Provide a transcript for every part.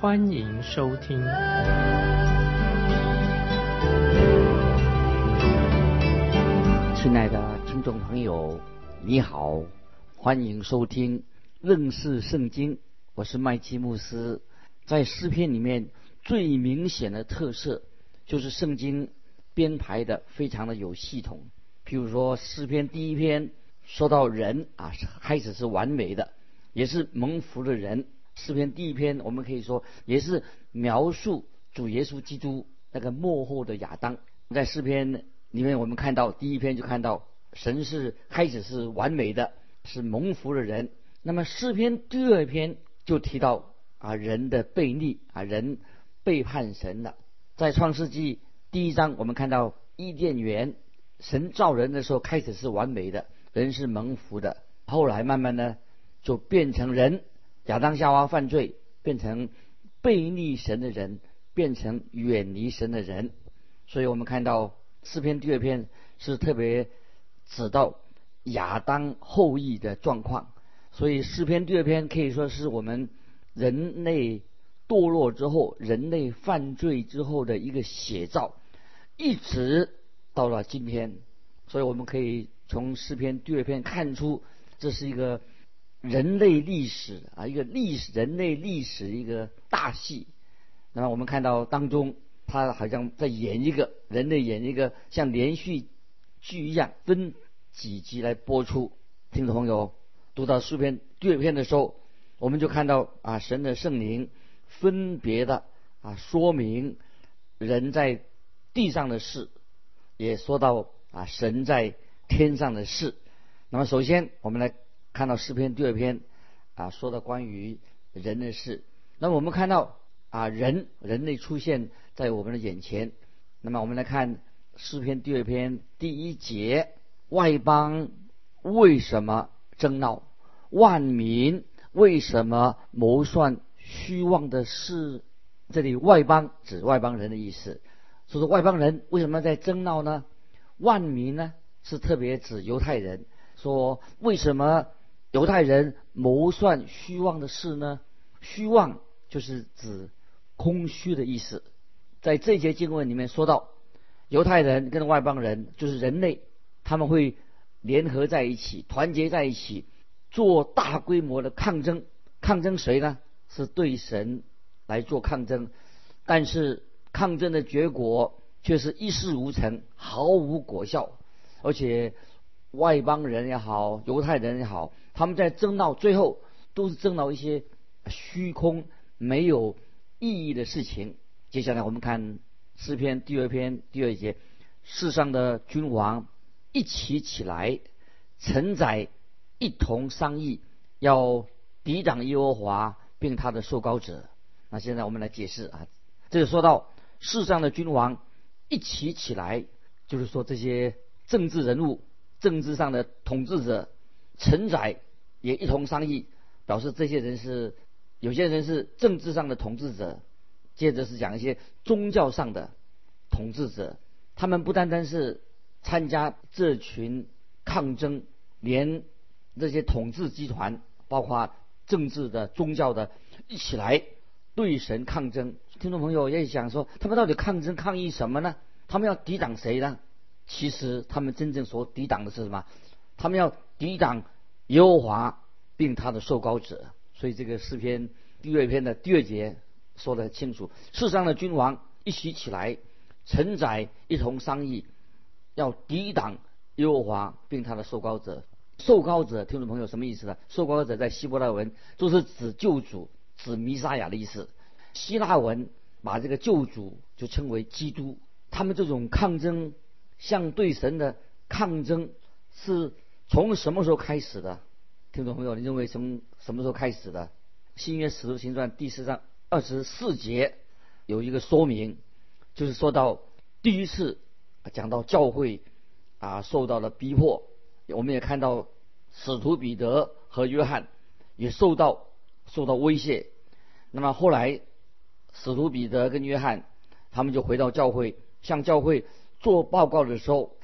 欢迎收听。亲爱的听众朋友，你好，欢迎收听认识圣经。我是麦基牧师。在诗篇里面，最明显的特色就是圣经编排的非常的有系统。譬如说诗篇第一篇说到人啊，开始是完美的，也是蒙福的人。诗篇第一篇我们可以说也是描述主耶稣基督那个幕后的亚当。在诗篇里面，我们看到第一篇就看到神是开始是完美的，是蒙福的人。那么诗篇第二篇就提到啊人的背逆啊人背叛神了。在创世纪第一章，我们看到伊甸园。神造人的时候开始是完美的，人是蒙福的。后来慢慢的就变成人，亚当夏娃犯罪，变成背逆神的人，变成远离神的人。所以我们看到诗篇第二篇是特别指到亚当后裔的状况。所以诗篇第二篇可以说是我们人类堕落之后、人类犯罪之后的一个写照，一直。到了今天，所以我们可以从诗篇第二篇看出，这是一个人类历史啊，一个历史人类历史一个大戏。那么我们看到当中，他好像在演一个人类演一个像连续剧一样，分几集来播出。听众朋友读到诗篇第二篇的时候，我们就看到啊，神的圣灵分别的啊说明人在地上的事。也说到啊，神在天上的事。那么，首先我们来看到诗篇第二篇啊，说的关于人的事。那么，我们看到啊，人人类出现在我们的眼前。那么，我们来看诗篇第二篇第一节：外邦为什么争闹？万民为什么谋算虚妄的事？这里外邦指外邦人的意思。所以说外邦人为什么在争闹呢？万民呢是特别指犹太人。说为什么犹太人谋算虚妄的事呢？虚妄就是指空虚的意思。在这节经文里面说到，犹太人跟外邦人就是人类，他们会联合在一起，团结在一起，做大规模的抗争。抗争谁呢？是对神来做抗争，但是。抗争的结果却是一事无成，毫无果效，而且外邦人也好，犹太人也好，他们在争闹，最后都是争闹一些虚空、没有意义的事情。接下来我们看诗篇第二篇第二节：世上的君王一起起来，承载一同商议，要抵挡耶和华并他的受膏者。那现在我们来解释啊，这就说到。世上的君王一起起来，就是说这些政治人物、政治上的统治者、臣宰也一同商议，表示这些人是有些人是政治上的统治者，接着是讲一些宗教上的统治者，他们不单单是参加这群抗争，连这些统治集团，包括政治的、宗教的，一起来对神抗争。听众朋友也想说，他们到底抗争抗议什么呢？他们要抵挡谁呢？其实他们真正所抵挡的是什么？他们要抵挡耶和华并他的受膏者。所以这个诗篇第二篇的第二节说得很清楚：世上的君王一起起来，承载一同商议，要抵挡耶和华并他的受膏者。受膏者，听众朋友什么意思呢？受膏者在希伯来文就是指救主、指弥撒亚的意思。希腊文把这个救主就称为基督。他们这种抗争，向对神的抗争，是从什么时候开始的？听众朋友，你认为从什么时候开始的？新约使徒行传第四章二十四节有一个说明，就是说到第一次讲到教会啊受到了逼迫，我们也看到使徒彼得和约翰也受到受到威胁。那么后来使徒彼得跟约翰他们就回到教会，向教会做报告的时候，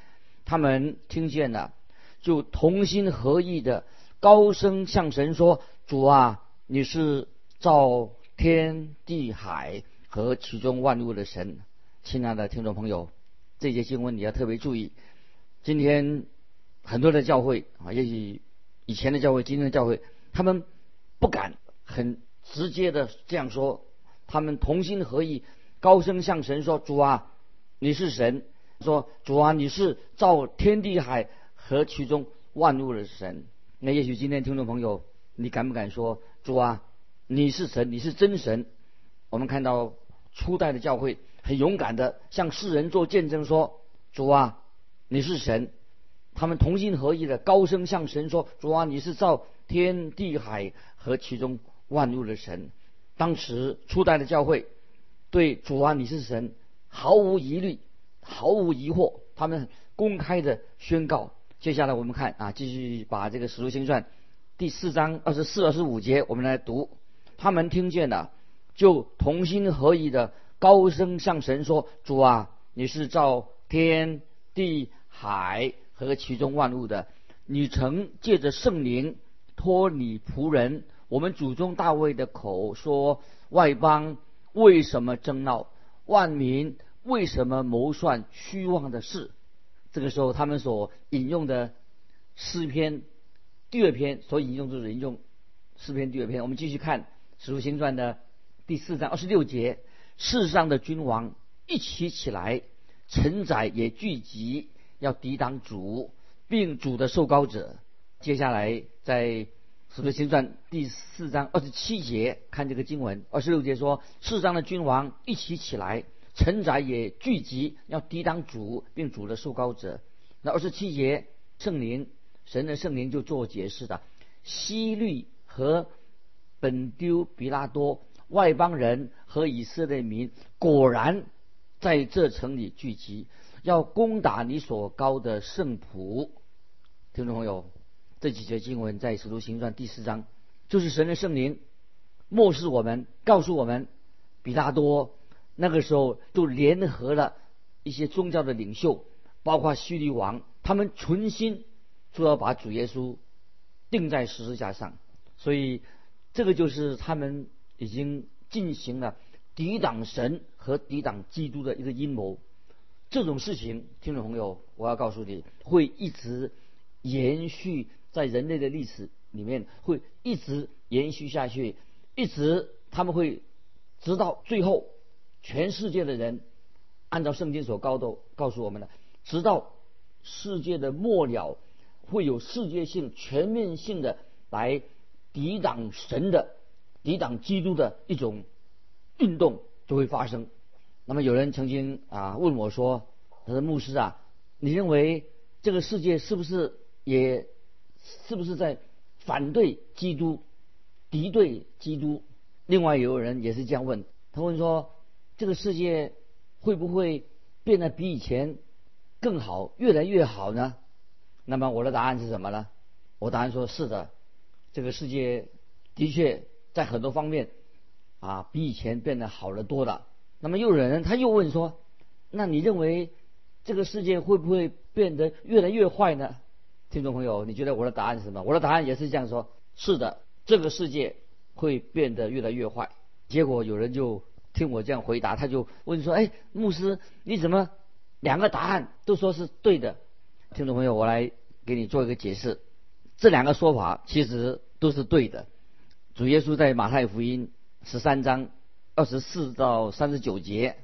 他们听见了，就同心合意的高声向神说：“主啊，你是造天地海。”和其中万物的神，亲爱的听众朋友，这些经文你要特别注意。今天很多的教会啊，也许以前的教会、今天的教会，他们不敢很直接的这样说，他们同心合意，高声向神说：“主啊，你是神。”说：“主啊，你是造天地海和其中万物的神。”那也许今天听众朋友，你敢不敢说：“主啊，你是神，你是真神？”我们看到。初代的教会很勇敢的向世人做见证，说：“主啊，你是神。”他们同心合意的高声向神说：“主啊，你是造天地海和其中万物的神。”当时初代的教会对“主啊，你是神”毫无疑虑、毫无疑惑，他们公开的宣告。接下来我们看啊，继续把这个《使徒行传》第四章二十四、二十五节我们来读。他们听见了。就同心合意的高声向神说：“主啊，你是造天地海和其中万物的，你曾借着圣灵托你仆人我们祖宗大卫的口说：外邦为什么争闹？万民为什么谋算虚妄的事？”这个时候，他们所引用的诗篇第二篇所引用就是引用诗篇第二篇。我们继续看《使徒行传》的。第四章二十六节，世上的君王一起起来，臣宰也聚集，要抵挡主，并主的受膏者。接下来在使徒行传第四章二十七节看这个经文，二十六节说，世上的君王一起起来，臣宰也聚集，要抵挡主，并主的受膏者。那二十七节，圣灵神的圣灵就做解释的，西律和本丢比拉多。外邦人和以色列民果然在这城里聚集，要攻打你所高的圣仆。听众朋友，这几节经文在《使徒行传》第四章，就是神的圣灵漠视我们，告诉我们，比拉多那个时候就联合了一些宗教的领袖，包括叙利王，他们存心说要把主耶稣钉在十字架上。所以，这个就是他们。已经进行了抵挡神和抵挡基督的一个阴谋，这种事情，听众朋友，我要告诉你，会一直延续在人类的历史里面，会一直延续下去，一直他们会直到最后，全世界的人按照圣经所高度告诉我们的，直到世界的末了，会有世界性、全面性的来抵挡神的。抵挡基督的一种运动就会发生。那么有人曾经啊问我说：“他说牧师啊，你认为这个世界是不是也是不是在反对基督、敌对基督？”另外有人也是这样问，他问说：“这个世界会不会变得比以前更好，越来越好呢？”那么我的答案是什么呢？我答案说是的，这个世界的确。在很多方面，啊，比以前变得好了多了。那么又有人他又问说：“那你认为这个世界会不会变得越来越坏呢？”听众朋友，你觉得我的答案是什么？我的答案也是这样说：是的，这个世界会变得越来越坏。结果有人就听我这样回答，他就问说：“哎，牧师，你怎么两个答案都说是对的？”听众朋友，我来给你做一个解释，这两个说法其实都是对的。主耶稣在马太福音十三章二十四到三十九节，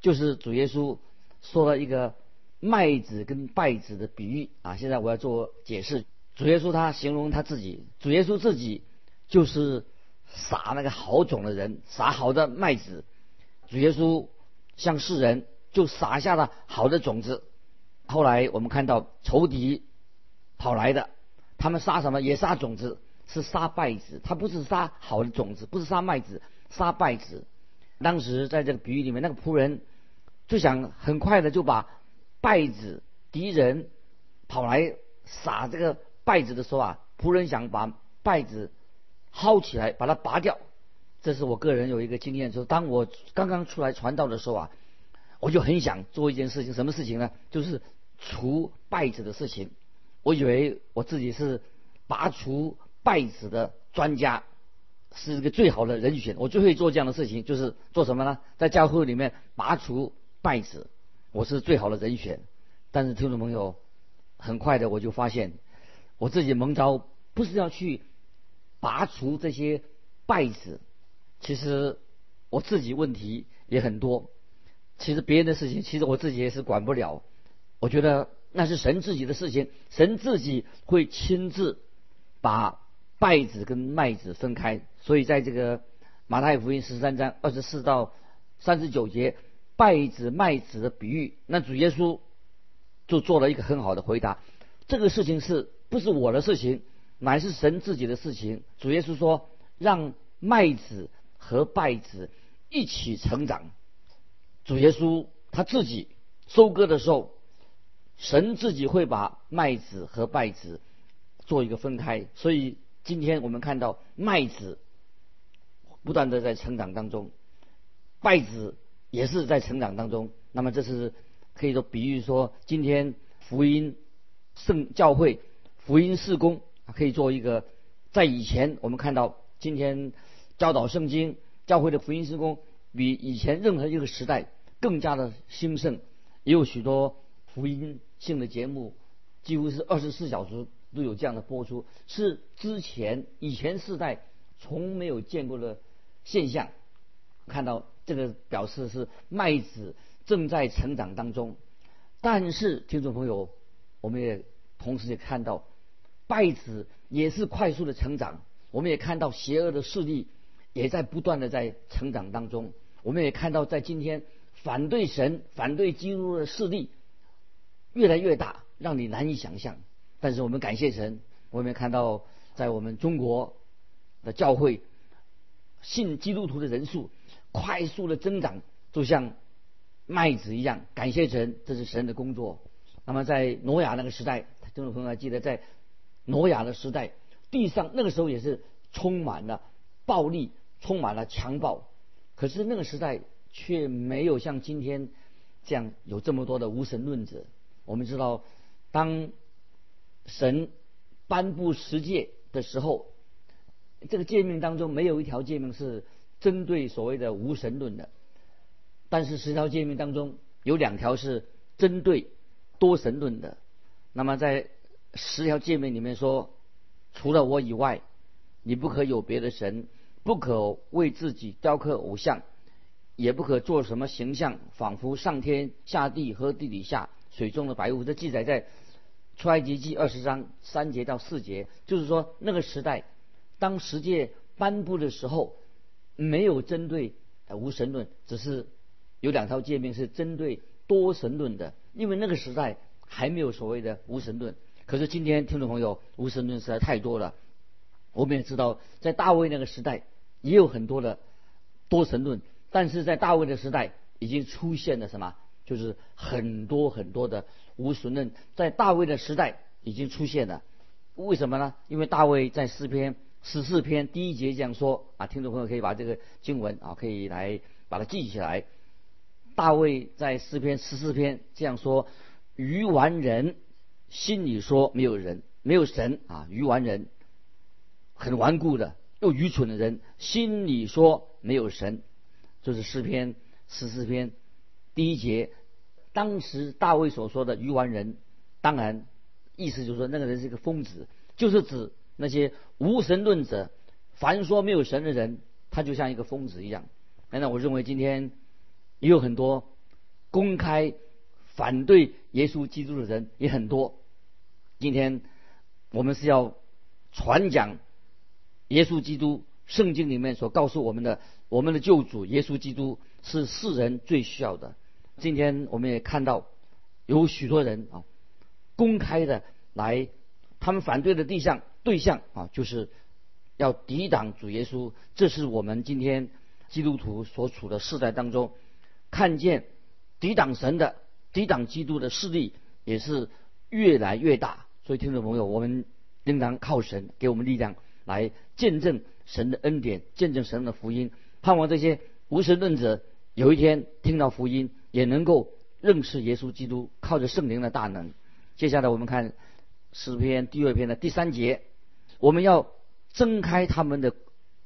就是主耶稣说了一个麦子跟稗子的比喻啊。现在我要做解释。主耶稣他形容他自己，主耶稣自己就是撒那个好种的人，撒好的麦子。主耶稣向世人就撒下了好的种子。后来我们看到仇敌跑来的，他们撒什么？也撒种子。是杀败子，他不是杀好的种子，不是杀麦子，杀败子。当时在这个比喻里面，那个仆人就想很快的就把稗子敌人跑来撒这个稗子的时候啊，仆人想把稗子薅起来，把它拔掉。这是我个人有一个经验，就是当我刚刚出来传道的时候啊，我就很想做一件事情，什么事情呢？就是除败子的事情。我以为我自己是拔除败子的专家。是一个最好的人选，我最会做这样的事情，就是做什么呢？在教会里面拔除败子，我是最好的人选。但是听众朋友，很快的我就发现，我自己蒙召不是要去拔除这些稗子，其实我自己问题也很多。其实别人的事情，其实我自己也是管不了。我觉得那是神自己的事情，神自己会亲自把。稗子跟麦子分开，所以在这个马太福音十三章二十四到三十九节，稗子麦子的比喻，那主耶稣就做了一个很好的回答。这个事情是不是我的事情，乃是神自己的事情。主耶稣说，让麦子和稗子一起成长。主耶稣他自己收割的时候，神自己会把麦子和稗子做一个分开，所以。今天我们看到麦子不断的在成长当中，稗子也是在成长当中。那么这是可以说比喻说，今天福音圣教会福音事工可以做一个，在以前我们看到今天教导圣经教会的福音施工比以前任何一个时代更加的兴盛，也有许多福音性的节目，几乎是二十四小时。都有这样的播出，是之前以前世代从没有见过的现象。看到这个表示是麦子正在成长当中，但是听众朋友，我们也同时也看到稗子也是快速的成长。我们也看到邪恶的势力也在不断的在成长当中。我们也看到在今天反对神、反对基督的势力越来越大，让你难以想象。但是我们感谢神，我们看到在我们中国的教会信基督徒的人数快速的增长，就像麦子一样。感谢神，这是神的工作。那么在挪亚那个时代，听众朋友还记得，在挪亚的时代，地上那个时候也是充满了暴力，充满了强暴。可是那个时代却没有像今天这样有这么多的无神论者。我们知道，当神颁布十诫的时候，这个诫命当中没有一条诫命是针对所谓的无神论的，但是十条诫命当中有两条是针对多神论的。那么在十条诫命里面说，除了我以外，你不可有别的神，不可为自己雕刻偶像，也不可做什么形象，仿佛上天下地和地底下水中的白雾。这记载在。出埃及记二十章三节到四节，就是说那个时代，当十诫颁布的时候，没有针对无神论，只是有两条诫命是针对多神论的。因为那个时代还没有所谓的无神论。可是今天听众朋友，无神论实在太多了。我们也知道，在大卫那个时代也有很多的多神论，但是在大卫的时代已经出现了什么？就是很多很多的无神论，在大卫的时代已经出现了。为什么呢？因为大卫在诗篇十四篇第一节这样说啊，听众朋友可以把这个经文啊，可以来把它记起来。大卫在诗篇十四篇这样说：愚顽人心里说没有人，没有神啊，愚顽人很顽固的又愚蠢的人心里说没有神，这是诗篇十四篇。第一节，当时大卫所说的愚顽人，当然意思就是说那个人是一个疯子，就是指那些无神论者，凡说没有神的人，他就像一个疯子一样。那我认为今天也有很多公开反对耶稣基督的人也很多。今天我们是要传讲耶稣基督圣经里面所告诉我们的，我们的救主耶稣基督是世人最需要的。今天我们也看到有许多人啊，公开的来，他们反对的对象对象啊，就是要抵挡主耶稣。这是我们今天基督徒所处的世代当中，看见抵挡神的、抵挡基督的势力也是越来越大。所以，听众朋友，我们应当靠神给我们力量，来见证神的恩典，见证神的福音。盼望这些无神论者有一天听到福音，也能够认识耶稣基督，靠着圣灵的大能。接下来，我们看诗篇第二篇的第三节，我们要挣开他们的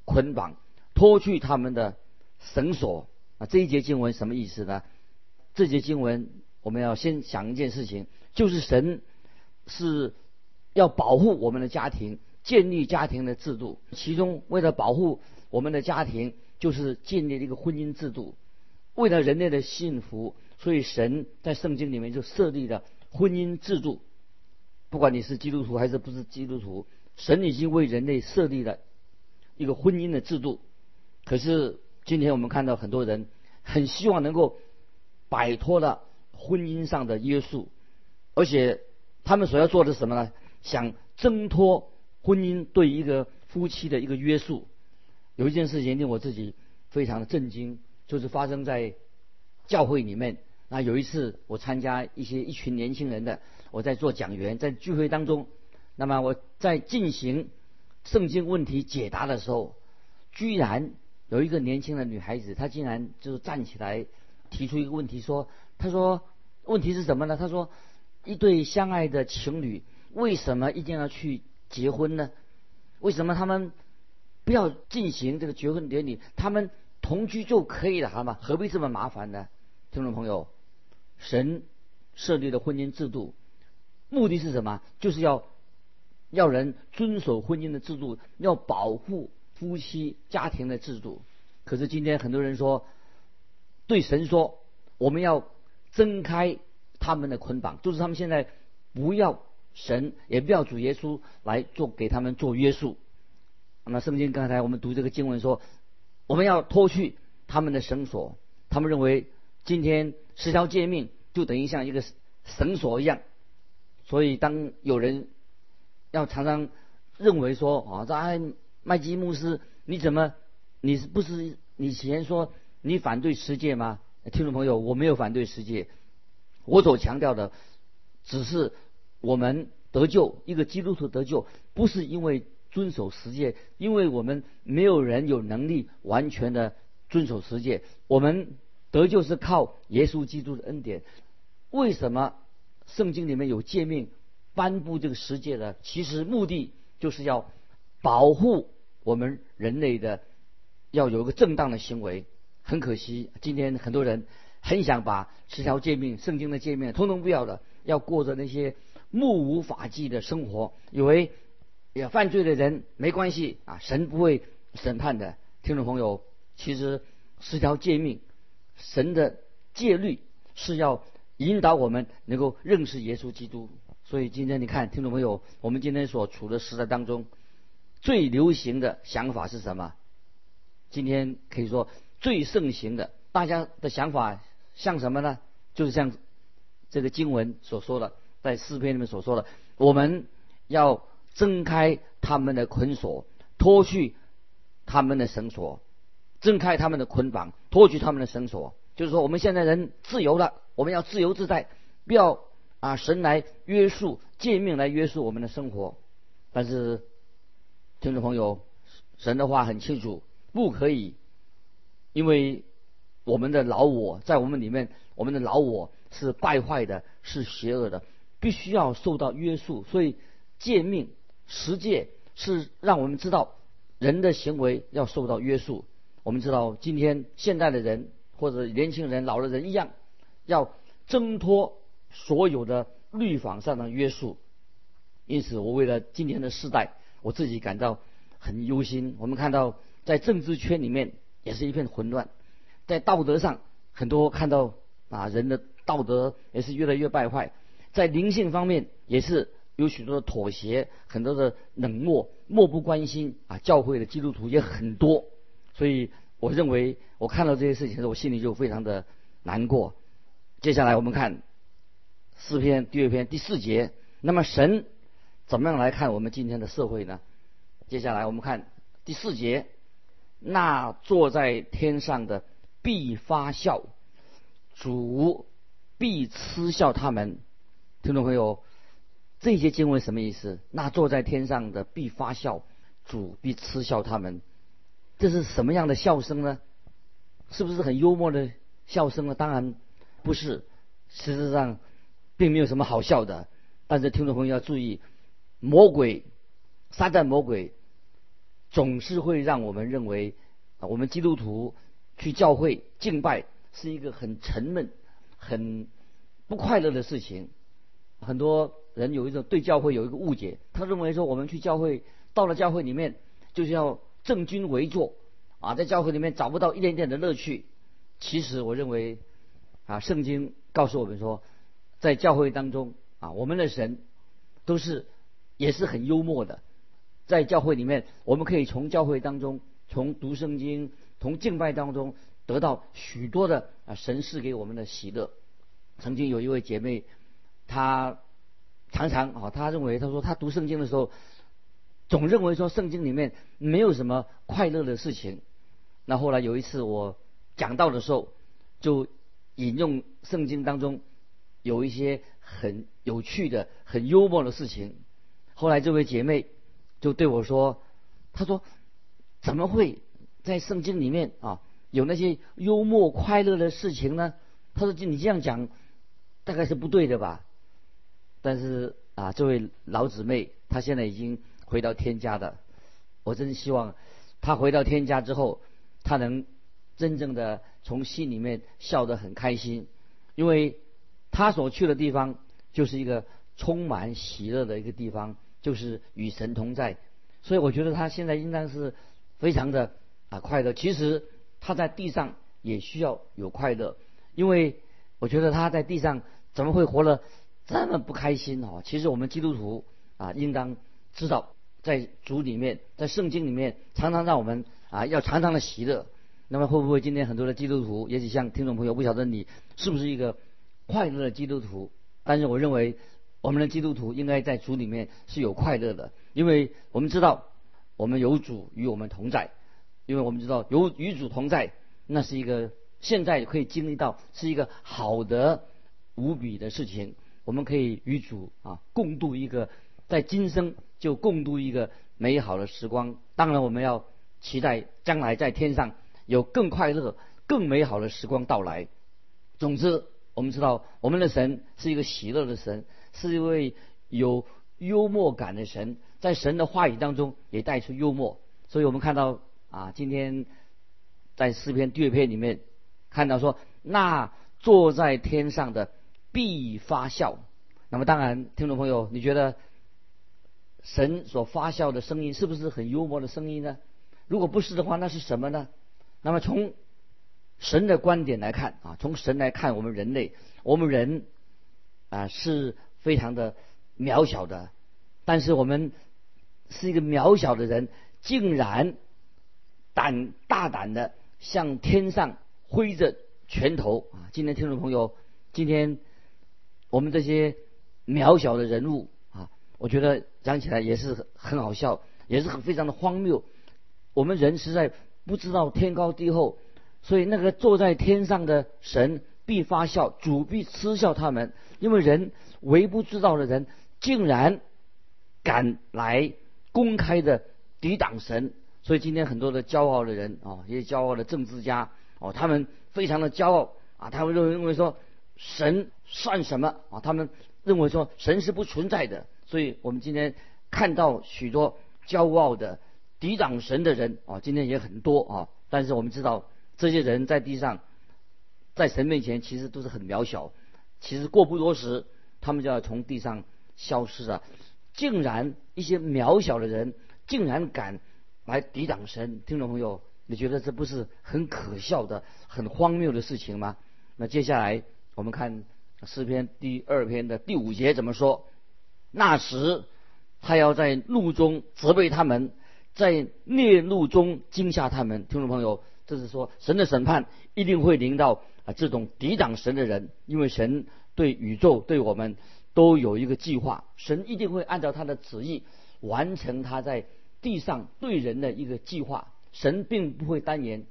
捆绑。脱去他们的绳索啊！这一节经文什么意思呢？这节经文我们要先想一件事情，就是神是要保护我们的家庭，建立家庭的制度。其中为了保护我们的家庭，就是建立一个婚姻制度。为了人类的幸福，所以神在圣经里面就设立了婚姻制度。不管你是基督徒还是不是基督徒，神已经为人类设立了一个婚姻的制度。可是今天我们看到很多人很希望能够摆脱了婚姻上的约束，而且他们所要做的什么呢？想挣脱婚姻对一个夫妻的一个约束。有一件事情令我自己非常的震惊，就是发生在教会里面。那有一次我参加一些一群年轻人的，我在做讲员，在聚会当中，那么我在进行圣经问题解答的时候，居然。有一个年轻的女孩子，她竟然就是站起来提出一个问题，说：“他说问题是什么呢？他说一对相爱的情侣为什么一定要去结婚呢？为什么他们不要进行这个结婚典礼？他们同居就可以了，好吗？何必这么麻烦呢？”听众朋友，神设立的婚姻制度目的是什么？就是要要人遵守婚姻的制度，要保护。夫妻家庭的制度，可是今天很多人说，对神说，我们要挣开他们的捆绑，就是他们现在不要神，也不要主耶稣来做给他们做约束。那圣经刚才我们读这个经文说，我们要脱去他们的绳索，他们认为今天十条诫命就等于像一个绳索一样，所以当有人要常常认为说啊，在麦基牧师，你怎么？你是不是你以前说你反对世界吗？听众朋友，我没有反对世界，我所强调的只是我们得救，一个基督徒得救，不是因为遵守十诫，因为我们没有人有能力完全的遵守十诫，我们得救是靠耶稣基督的恩典。为什么圣经里面有诫命颁布这个十诫的？其实目的就是要保护。我们人类的要有一个正当的行为，很可惜，今天很多人很想把十条诫命、圣经的诫命通通不要了，要过着那些目无法纪的生活，以为也犯罪的人没关系啊，神不会审判的。听众朋友，其实十条诫命、神的戒律是要引导我们能够认识耶稣基督。所以今天你看，听众朋友，我们今天所处的时代当中。最流行的想法是什么？今天可以说最盛行的，大家的想法像什么呢？就是像这个经文所说的，在诗篇里面所说的，我们要挣开他们的捆锁，脱去他们的绳索，挣开他们的捆绑，脱去他们的绳索。就是说，我们现在人自由了，我们要自由自在，不要啊神来约束、诫命来约束我们的生活。但是。听众朋友，神的话很清楚，不可以，因为我们的老我在我们里面，我们的老我是败坏的，是邪恶的，必须要受到约束。所以诫命、十诫是让我们知道人的行为要受到约束。我们知道今天现代的人或者年轻人、老的人一样，要挣脱所有的律法上的约束。因此，我为了今天的世代。我自己感到很忧心。我们看到在政治圈里面也是一片混乱，在道德上很多看到啊人的道德也是越来越败坏，在灵性方面也是有许多的妥协，很多的冷漠，漠不关心啊。教会的基督徒也很多，所以我认为我看到这些事情的时候，我心里就非常的难过。接下来我们看诗篇第二篇第四节，那么神。怎么样来看我们今天的社会呢？接下来我们看第四节，那坐在天上的必发笑，主必嗤笑他们。听众朋友，这些经文什么意思？那坐在天上的必发笑，主必嗤笑他们。这是什么样的笑声呢？是不是很幽默的笑声呢？当然不是，事实上并没有什么好笑的。但是听众朋友要注意，魔鬼、撒旦魔鬼总是会让我们认为啊，我们基督徒去教会敬拜是一个很沉闷、很不快乐的事情。很多人有一种对教会有一个误解，他认为说我们去教会，到了教会里面就是要正襟危坐啊，在教会里面找不到一点点的乐趣。其实我认为啊，圣经告诉我们说，在教会当中啊，我们的神都是也是很幽默的。在教会里面，我们可以从教会当中，从读圣经、从敬拜当中得到许多的啊神赐给我们的喜乐。曾经有一位姐妹。她常常啊，她认为她说她读圣经的时候，总认为说圣经里面没有什么快乐的事情。那后来有一次我讲到的时候，就引用圣经当中有一些很有趣的、很幽默的事情。后来这位姐妹就对我说：“他说怎么会在圣经里面啊有那些幽默快乐的事情呢？”他说：“你这样讲大概是不对的吧？”但是啊，这位老姊妹她现在已经回到天家的，我真希望她回到天家之后，她能真正的从心里面笑得很开心，因为她所去的地方就是一个充满喜乐的一个地方，就是与神同在，所以我觉得他现在应当是非常的啊快乐。其实他在地上也需要有快乐，因为我觉得他在地上怎么会活了？这么不开心哦！其实我们基督徒啊，应当知道，在主里面，在圣经里面，常常让我们啊，要常常的喜乐。那么会不会今天很多的基督徒，也许像听众朋友，不晓得你是不是一个快乐的基督徒？但是我认为，我们的基督徒应该在主里面是有快乐的，因为我们知道，我们有主与我们同在，因为我们知道有与主同在，那是一个现在可以经历到是一个好的无比的事情。我们可以与主啊共度一个，在今生就共度一个美好的时光。当然，我们要期待将来在天上有更快乐、更美好的时光到来。总之，我们知道我们的神是一个喜乐的神，是一位有幽默感的神，在神的话语当中也带出幽默。所以我们看到啊，今天在诗篇第二篇里面看到说，那坐在天上的。必发笑。那么当然，听众朋友，你觉得神所发笑的声音是不是很幽默的声音呢？如果不是的话，那是什么呢？那么从神的观点来看啊，从神来看我们人类，我们人啊是非常的渺小的，但是我们是一个渺小的人，竟然胆大胆的向天上挥着拳头啊！今天听众朋友，今天。我们这些渺小的人物啊，我觉得讲起来也是很好笑，也是很非常的荒谬。我们人实在不知道天高地厚，所以那个坐在天上的神必发笑，主必嗤笑他们。因为人微不知道的人，竟然敢来公开的抵挡神，所以今天很多的骄傲的人啊，一些骄傲的政治家哦，他们非常的骄傲啊，他们认为认为说。神算什么啊？他们认为说神是不存在的，所以我们今天看到许多骄傲的抵挡神的人啊，今天也很多啊。但是我们知道，这些人在地上，在神面前其实都是很渺小。其实过不多时，他们就要从地上消失了。竟然一些渺小的人，竟然敢来抵挡神！听众朋友，你觉得这不是很可笑的、很荒谬的事情吗？那接下来。我们看诗篇第二篇的第五节怎么说？那时他要在怒中责备他们，在烈怒中惊吓他们。听众朋友，这是说神的审判一定会临到啊这种抵挡神的人，因为神对宇宙对我们都有一个计划，神一定会按照他的旨意完成他在地上对人的一个计划。神并不会单言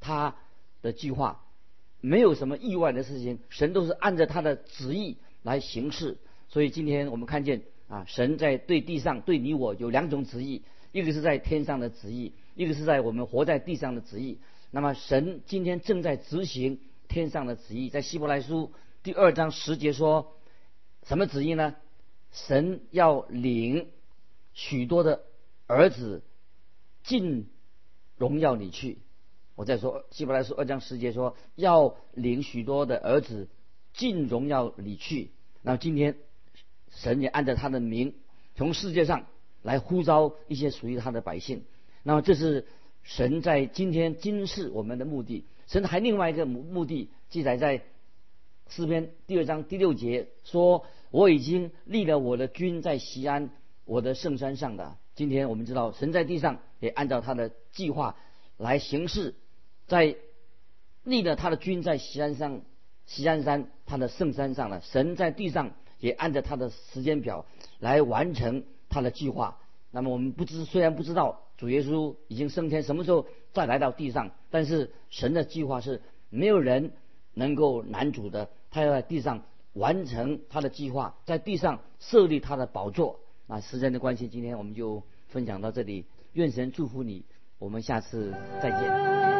他的计划，没有什么意外的事情，神都是按照他的旨意来行事。所以今天我们看见啊，神在对地上对你我有两种旨意，一个是在天上的旨意，一个是在我们活在地上的旨意。那么神今天正在执行天上的旨意，在希伯来书第二章十节说，什么旨意呢？神要领许多的儿子进荣耀里去。我再说，希伯来书二章十节说，要领许多的儿子进荣耀里去。那么今天，神也按照他的名，从世界上来呼召一些属于他的百姓。那么这是神在今天今世我们的目的。神还另外一个目目的记载在诗篇第二章第六节说。我已经立了我的军在西安，我的圣山上的。今天我们知道，神在地上也按照他的计划来行事，在立了他的军在西安上，西安山他的圣山上了。神在地上也按照他的时间表来完成他的计划。那么我们不知，虽然不知道主耶稣已经升天，什么时候再来到地上，但是神的计划是没有人能够拦阻的，他要在地上。完成他的计划，在地上设立他的宝座。那时间的关系，今天我们就分享到这里。愿神祝福你，我们下次再见。